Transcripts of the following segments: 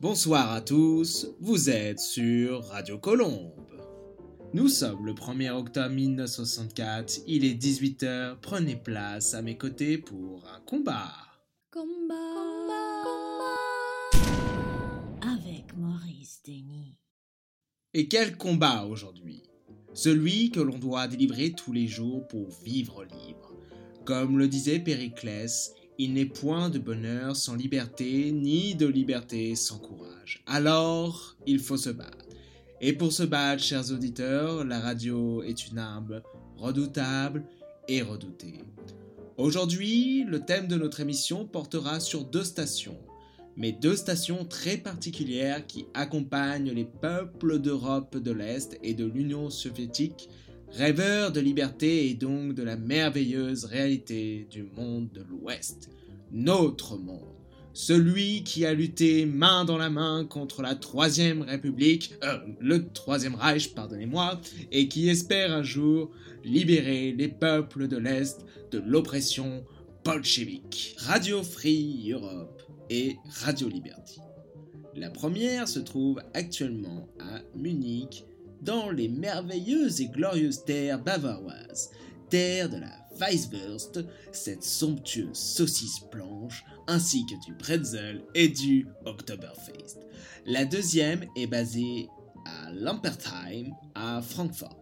Bonsoir à tous, vous êtes sur Radio Colombe. Nous sommes le 1er octobre 1964, il est 18h, prenez place à mes côtés pour un combat. Combat. Avec Maurice Denis. Et quel combat aujourd'hui? Celui que l'on doit délivrer tous les jours pour vivre libre. Comme le disait Périclès, il n'est point de bonheur sans liberté, ni de liberté sans courage. Alors, il faut se battre. Et pour se battre, chers auditeurs, la radio est une arme redoutable et redoutée. Aujourd'hui, le thème de notre émission portera sur deux stations, mais deux stations très particulières qui accompagnent les peuples d'Europe de l'Est et de l'Union soviétique rêveur de liberté et donc de la merveilleuse réalité du monde de l'Ouest, notre monde, celui qui a lutté main dans la main contre la Troisième République, euh, le Troisième Reich, pardonnez-moi, et qui espère un jour libérer les peuples de l'Est de l'oppression bolchevique. Radio Free Europe et Radio Liberty. La première se trouve actuellement à Munich, dans les merveilleuses et glorieuses terres bavaroises, de la Weisswurst, cette somptueuse saucisse blanche, ainsi que du pretzel et du Oktoberfest. La deuxième est basée à Lampertheim, à Francfort.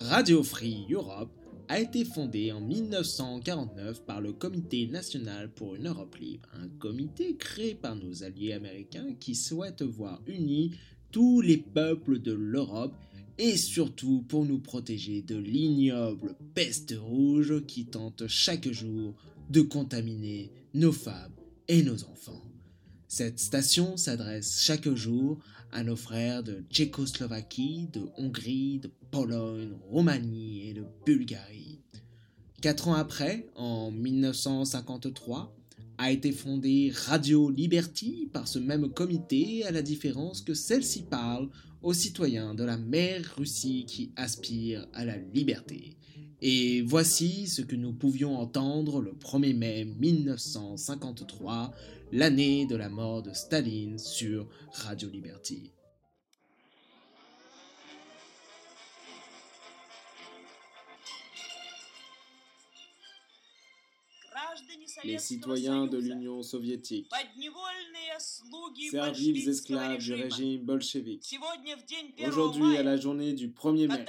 Radio Free Europe a été fondée en 1949 par le Comité national pour une Europe libre, un comité créé par nos alliés américains qui souhaitent voir unis tous les peuples de l'Europe et surtout pour nous protéger de l'ignoble peste rouge qui tente chaque jour de contaminer nos femmes et nos enfants. Cette station s'adresse chaque jour à nos frères de Tchécoslovaquie, de Hongrie, de Pologne, Roumanie et de Bulgarie. Quatre ans après, en 1953, a été fondée Radio Liberty par ce même comité, à la différence que celle-ci parle aux citoyens de la mère Russie qui aspirent à la liberté. Et voici ce que nous pouvions entendre le 1er mai 1953, l'année de la mort de Staline sur Radio Liberty. Les citoyens de l'Union soviétique, serviles esclaves du régime bolchevique. Aujourd'hui, à la journée du 1er mai,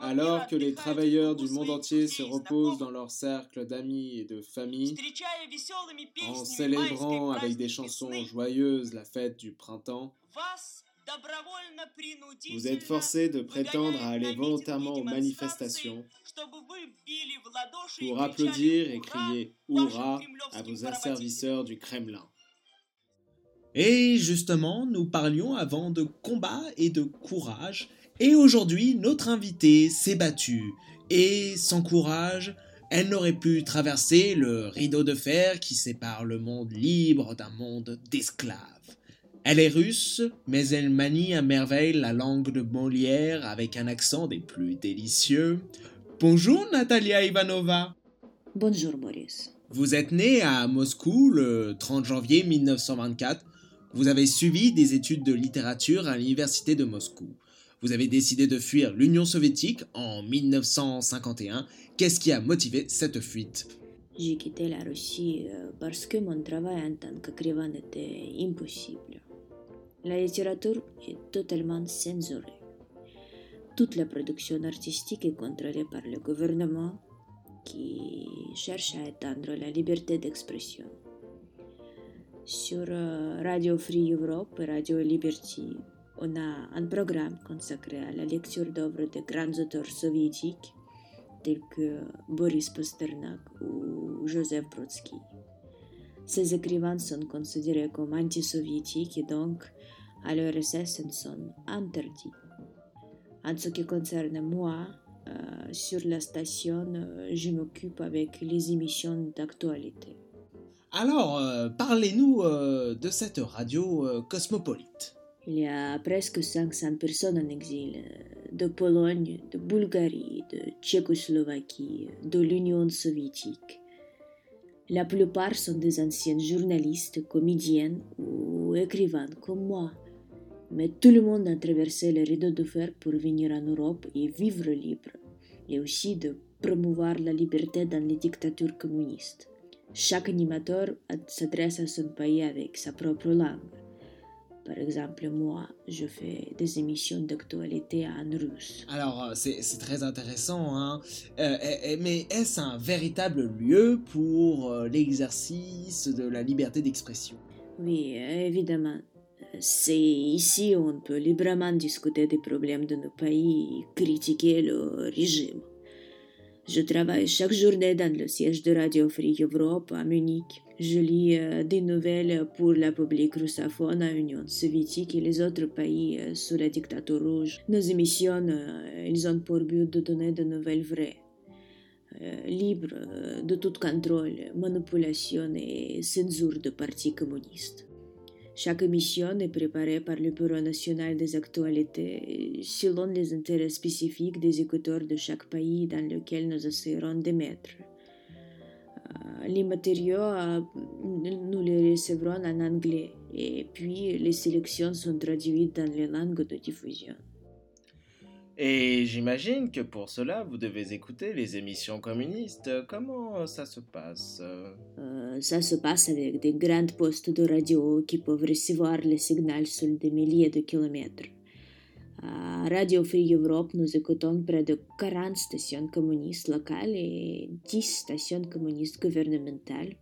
alors que les travailleurs du monde entier se reposent dans leur cercle d'amis et de famille, en célébrant avec des chansons joyeuses la fête du printemps, vous êtes forcé de prétendre à aller volontairement aux manifestations pour applaudir et crier Hurrah à vos asservisseurs du Kremlin. Et justement, nous parlions avant de combat et de courage, et aujourd'hui, notre invitée s'est battue, et sans courage, elle n'aurait pu traverser le rideau de fer qui sépare le monde libre d'un monde d'esclaves. Elle est russe, mais elle manie à merveille la langue de Molière avec un accent des plus délicieux. Bonjour Natalia Ivanova. Bonjour Boris. Vous êtes née à Moscou le 30 janvier 1924. Vous avez suivi des études de littérature à l'université de Moscou. Vous avez décidé de fuir l'Union soviétique en 1951. Qu'est-ce qui a motivé cette fuite? J'ai quitté la Russie euh, parce que mon travail en tant qu'écrivain était impossible. La littérature est totalement censurée. Toute la production artistique est contrôlée par le gouvernement qui cherche à étendre la liberté d'expression. Sur Radio Free Europe et Radio Liberty, on a un programme consacré à la lecture d'œuvres de grands auteurs soviétiques tels que Boris Pasternak ou Joseph Brodsky. Ces écrivains sont considérés comme anti-soviétiques et donc à l'URSS sont interdits. En ce qui concerne moi, euh, sur la station, je m'occupe avec les émissions d'actualité. Alors, parlez-nous de cette radio cosmopolite. Il y a presque 500 personnes en exil, de Pologne, de Bulgarie, de Tchécoslovaquie, de l'Union soviétique. La plupart sont des anciens journalistes, comédiennes ou écrivains comme moi. Mais tout le monde a traversé le rideau de fer pour venir en Europe et vivre libre, et aussi de promouvoir la liberté dans les dictatures communistes. Chaque animateur s'adresse à son pays avec sa propre langue. Par exemple, moi, je fais des émissions d'actualité en russe. Alors, euh, c'est très intéressant, hein. Euh, mais est-ce un véritable lieu pour euh, l'exercice de la liberté d'expression? Oui, évidemment. C'est ici où on peut librement discuter des problèmes de nos pays et critiquer le régime. Je travaille chaque journée dans le siège de Radio Free Europe à Munich. Je lis euh, des nouvelles pour la public russophone à Union soviétique et les autres pays euh, sous la dictature rouge. Nos émissions, euh, ont pour but de donner de nouvelles vraies, libres de tout contrôle, manipulation et censure de partis communistes. Chaque émission est préparée par le Bureau national des actualités selon les intérêts spécifiques des écouteurs de chaque pays dans lequel nous essaierons d'émettre. Euh, les matériaux, euh, nous les recevrons en anglais et puis les sélections sont traduites dans les langues de diffusion. Et j'imagine que pour cela, vous devez écouter les émissions communistes. Comment ça se passe euh, Ça se passe avec des grands postes de radio qui peuvent recevoir les signaux sur des milliers de kilomètres. À Radio Free Europe, nous écoutons près de 40 stations communistes locales et 10 stations communistes gouvernementales.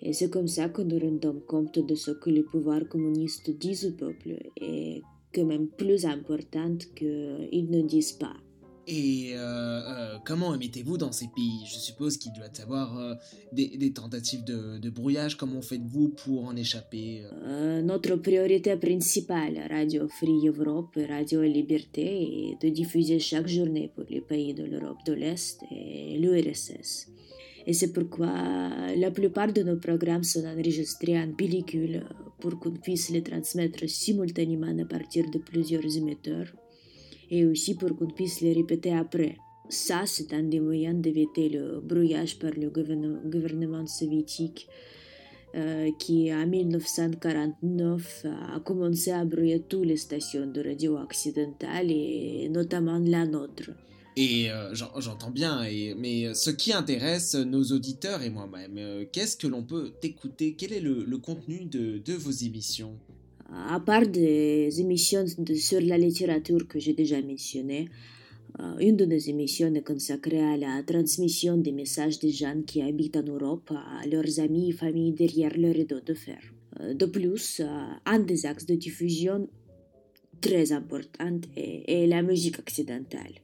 Et c'est comme ça que nous rendons compte de ce que les pouvoirs communistes disent au peuple et quand même plus importante qu'ils ne disent pas. Et euh, euh, comment émettez-vous dans ces pays? Je suppose qu'il doit y avoir euh, des, tentatives de, brouillage. Comment faites-vous pour en échapper Notre priorité principale, Radio Free Europe Radio Liberté, est de diffuser chaque journée pour les pays de l'Europe de l'Est et l'URSS. Et c'est pourquoi la plupart de nos programmes sont enregistrés en pellicule pour qu'on puisse les transmettre simultanément à partir de plusieurs émetteurs et aussi pour qu'on puisse les répéter après. Ça, c'est un des moyens d'éviter le brouillage par le gouvernement soviétique euh, qui, en 1949, a commencé à brouiller toutes les stations de radio occidentales et notamment la nôtre. Et euh, j'entends bien, mais ce qui intéresse nos auditeurs et moi-même, euh, qu'est-ce que l'on peut écouter Quel est le, contenu de, vos émissions? À part des émissions sur la littérature que j'ai déjà mentionnées, euh, une de nos émissions est consacrée à la transmission des messages des gens qui habitent en Europe à leurs amis et familles derrière le rideau de fer. De plus, un des axes de diffusion très important est la musique occidentale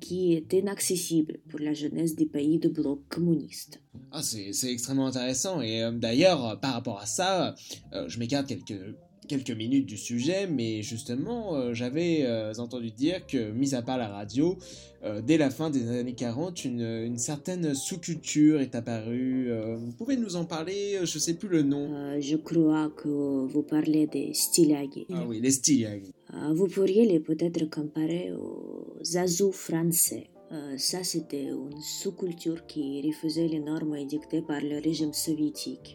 qui est inaccessible pour la jeunesse des pays de bloc communiste. Ah, c'est extrêmement intéressant. Et euh, d'ailleurs, par rapport à ça, euh, je m'écarte quelques quelques minutes du sujet, mais justement, euh, j'avais euh, entendu dire que, mis à part la radio, euh, dès la fin des années 40, une, certaine sous-culture est apparue. vous pouvez nous en parler? Je ne sais plus le nom. je crois que vous parlez des styliagi. Ah oui, les styliagi. vous pourriez les peut-être comparer aux azous français. ça, c'était une sous-culture qui refusait les normes édictées par le régime soviétique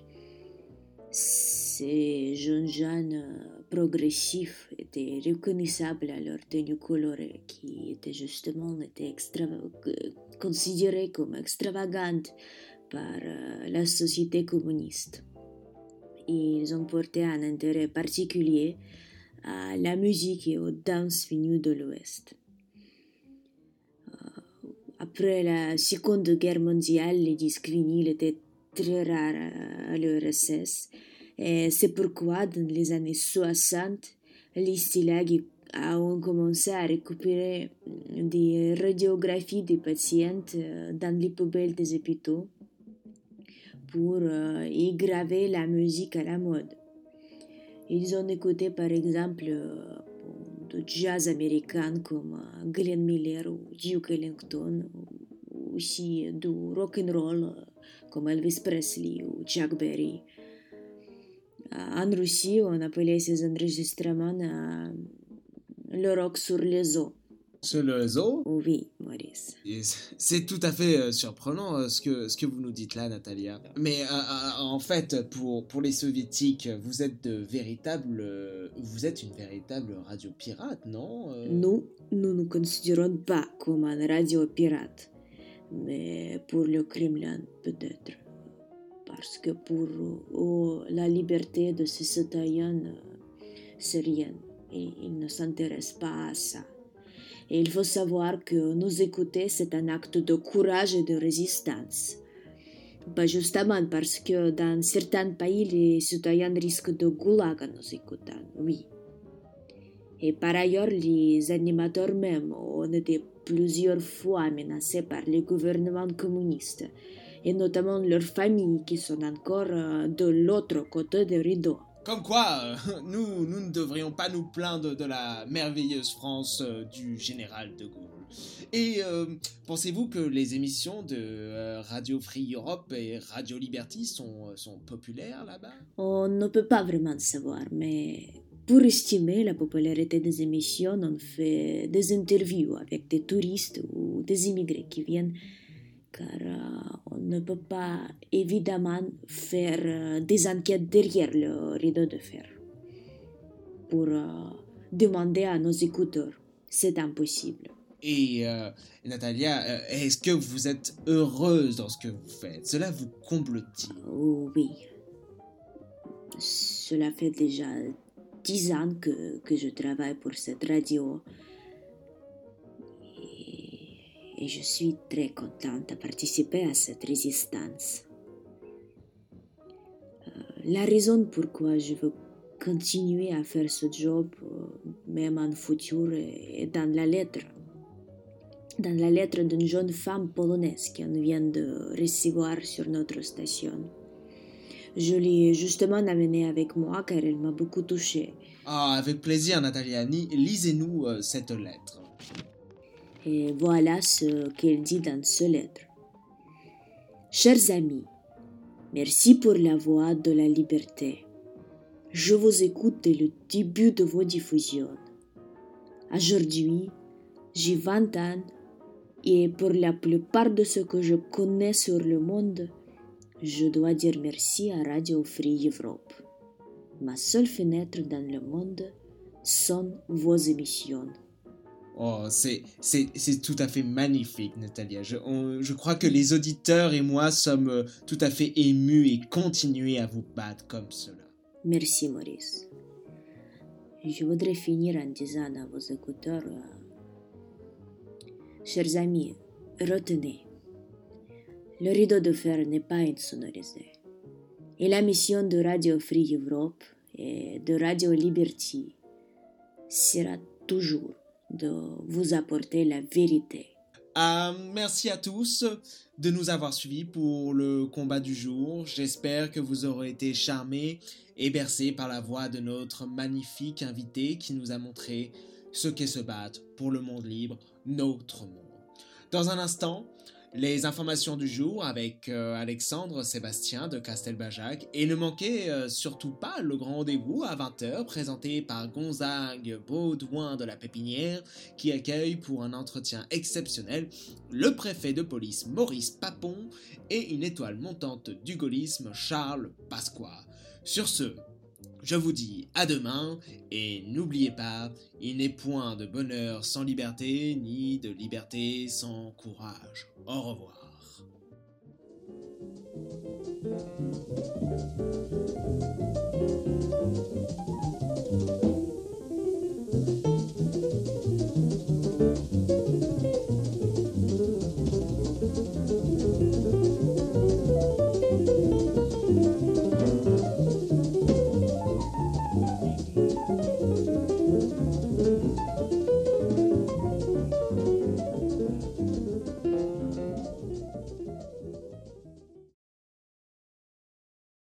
ces jeunes gens euh, progressifs étaient reconnaissables à leur tenue colorée, qui était justement était considérée comme extravagante par euh, la société communiste. Ils ont porté un intérêt particulier à la musique et aux danses venues de l'Ouest. Euh, après la Seconde Guerre mondiale, les disques vinyles étaient très rares à l'URSS c'est pourquoi, dans les années 60, les stylags ont commencé à récupérer des radiographies des patients euh, dans les poubelles des hôpitaux pour euh, y graver la musique à la mode. Ils ont écouté par exemple euh, de jazz américain comme Glenn Miller ou Duke Ellington, aussi du rock and roll comme Elvis Presley ou Chuck Berry. En Russie, on appelait ces enregistrements le rock sur les os. Sur les os Oui, Maurice. C'est tout à fait euh, surprenant euh, ce que, ce que vous nous dites là, Natalia. Mais euh, en fait, pour, pour les soviétiques, vous êtes de véritables... vous êtes une véritable radio pirate, non Nous, nous ne nous considérons pas comme un radio pirate. Mais pour le Kremlin, peut-être. Parce que pour oh, la liberté de ces citoyens, c'est rien. Et ils ne s'intéressent pas à ça. Et il faut savoir que nous écouter, c'est un acte de courage et de résistance. Justement parce que dans certains pays, les citoyens risquent de goulag en nous écoutant, oui. Et par ailleurs, les animateurs même ont été plusieurs fois menacés par les gouvernements communistes, et notamment leurs familles qui sont encore euh, de l'autre côté du rideau. Comme quoi, euh, nous, nous ne devrions pas nous plaindre de la merveilleuse France euh, du général de Gaulle. Et euh, pensez-vous que les émissions de Radio Free Europe et Radio Liberty sont, sont populaires là-bas? On ne peut pas vraiment savoir, mais pour estimer la popularité des émissions, on fait des interviews avec des touristes ou des immigrés qui viennent car euh, on ne peut pas évidemment faire euh, des enquêtes derrière le rideau de fer pour euh, demander à nos écouteurs. C'est impossible. Et Natalia, est-ce que vous êtes heureuse dans ce que vous faites? Cela vous comble-t-il? Oui. Cela fait déjà dix ans que, que je travaille pour cette radio et je suis très contente de participer à cette résistance. Euh, la raison pourquoi je veux continuer à faire ce job, euh, même en futur, est dans la lettre. Dans la lettre d'une jeune femme polonaise qu'on vient de recevoir sur notre station. Je l'ai justement amenée avec moi car elle m'a beaucoup touchée. Ah, avec plaisir, Natalia. Lisez-nous euh, cette lettre. Et voilà ce qu'elle dit dans ce lettre. Chers amis, merci pour la voix de la liberté. Je vous écoute dès le début de vos diffusions. Aujourd'hui, j'ai 20 ans et pour la plupart de ce que je connais sur le monde, je dois dire merci à Radio Free Europe. Ma seule fenêtre dans le monde sont vos émissions. Oh, c'est, tout à fait magnifique, Natalia. Je, crois que les auditeurs et moi sommes euh, tout à fait émus et continuez à vous battre comme cela. Merci, Maurice. Je voudrais finir en disant à vos écouteurs, euh, chers amis, retenez, le rideau de fer n'est pas insonorisé. Et la mission de Radio Free Europe et de Radio Liberty sera toujours de vous apporter la vérité. Euh, merci à tous de nous avoir suivis pour le combat du jour. J'espère que vous aurez été charmés et bercés par la voix de notre magnifique invité qui nous a montré ce qu'est se battre pour le monde libre, notre monde. Dans un instant, les informations du jour avec euh, Alexandre Sébastien de Castelbajac et ne manquez euh, surtout pas le grand rendez-vous à 20h présenté par Gonzague Baudouin de la Pépinière qui accueille pour un entretien exceptionnel le préfet de police Maurice Papon et une étoile montante du gaullisme Charles Pasqua. Sur ce, je vous dis à demain et n'oubliez pas, il n'est point de bonheur sans liberté, ni de liberté sans courage. Au revoir.